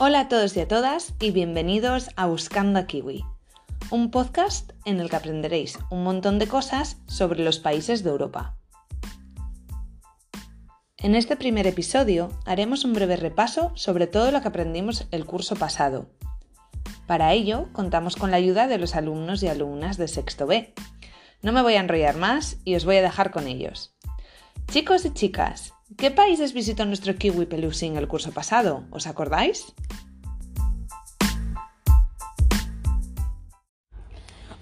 Hola a todos y a todas y bienvenidos a Buscando a Kiwi, un podcast en el que aprenderéis un montón de cosas sobre los países de Europa. En este primer episodio haremos un breve repaso sobre todo lo que aprendimos el curso pasado. Para ello contamos con la ayuda de los alumnos y alumnas de sexto B. No me voy a enrollar más y os voy a dejar con ellos. Chicos y chicas, ¿qué países visitó nuestro kiwi pelusín el curso pasado? ¿Os acordáis?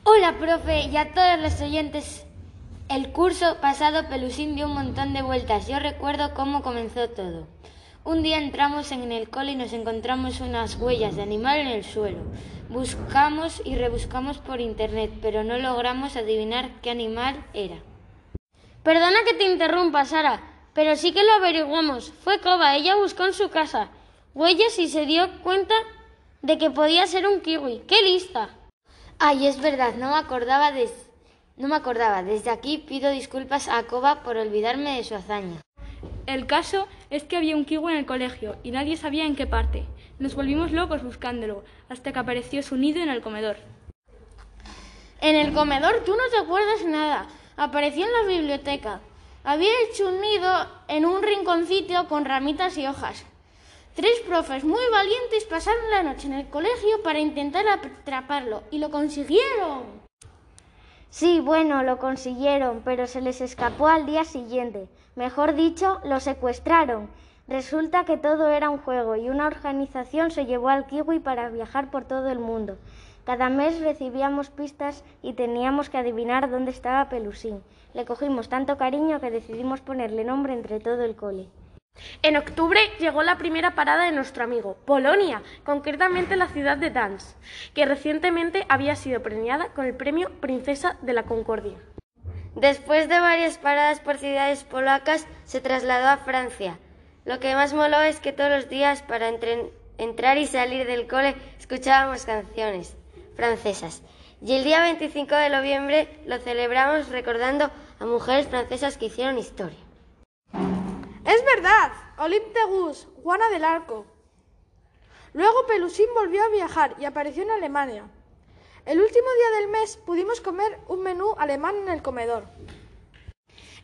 Hola, profe, y a todos los oyentes. El curso pasado Pelusín dio un montón de vueltas. Yo recuerdo cómo comenzó todo. Un día entramos en el cole y nos encontramos unas huellas de animal en el suelo. Buscamos y rebuscamos por internet, pero no logramos adivinar qué animal era. Perdona que te interrumpa, Sara, pero sí que lo averiguamos. Fue Coba, ella buscó en su casa huellas y se dio cuenta de que podía ser un kiwi. ¡Qué lista! Ay, es verdad, no me acordaba de... No me acordaba. Desde aquí pido disculpas a Coba por olvidarme de su hazaña. El caso es que había un kiwi en el colegio y nadie sabía en qué parte. Nos volvimos locos buscándolo hasta que apareció su nido en el comedor. En el comedor tú no te acuerdas nada. Apareció en la biblioteca. Había hecho un nido en un rinconcito con ramitas y hojas. Tres profes muy valientes pasaron la noche en el colegio para intentar atraparlo y lo consiguieron. Sí, bueno, lo consiguieron, pero se les escapó al día siguiente. Mejor dicho, lo secuestraron. Resulta que todo era un juego y una organización se llevó al kiwi para viajar por todo el mundo. Cada mes recibíamos pistas y teníamos que adivinar dónde estaba Pelusín. Le cogimos tanto cariño que decidimos ponerle nombre entre todo el cole. En octubre llegó la primera parada de nuestro amigo, Polonia, concretamente la ciudad de Danz, que recientemente había sido premiada con el premio Princesa de la Concordia. Después de varias paradas por ciudades polacas, se trasladó a Francia. Lo que más moló es que todos los días para entrar y salir del cole escuchábamos canciones francesas. Y el día 25 de noviembre lo celebramos recordando a mujeres francesas que hicieron historia. Es verdad, Olympe Gus, Juana del Arco. Luego Pelusín volvió a viajar y apareció en Alemania. El último día del mes pudimos comer un menú alemán en el comedor.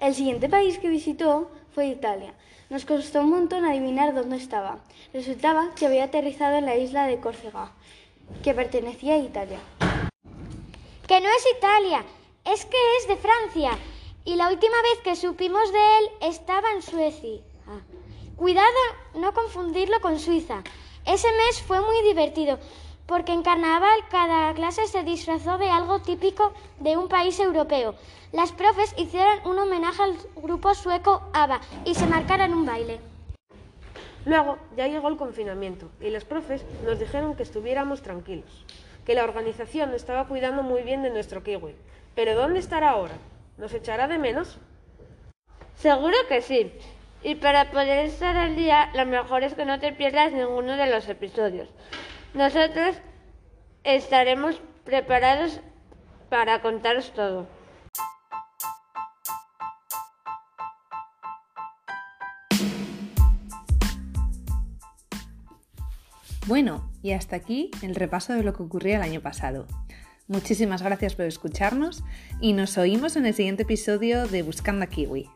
El siguiente país que visitó fue Italia. Nos costó un montón adivinar dónde estaba. Resultaba que había aterrizado en la isla de Córcega que pertenecía a Italia. Que no es Italia, es que es de Francia. Y la última vez que supimos de él estaba en Suecia. Cuidado no confundirlo con Suiza. Ese mes fue muy divertido, porque en carnaval cada clase se disfrazó de algo típico de un país europeo. Las profes hicieron un homenaje al grupo sueco ABBA y se marcaron un baile. Luego ya llegó el confinamiento y los profes nos dijeron que estuviéramos tranquilos, que la organización estaba cuidando muy bien de nuestro kiwi. Pero ¿dónde estará ahora? ¿Nos echará de menos? Seguro que sí. Y para poder estar al día, lo mejor es que no te pierdas ninguno de los episodios. Nosotros estaremos preparados para contaros todo. Bueno, y hasta aquí el repaso de lo que ocurrió el año pasado. Muchísimas gracias por escucharnos y nos oímos en el siguiente episodio de Buscando a Kiwi.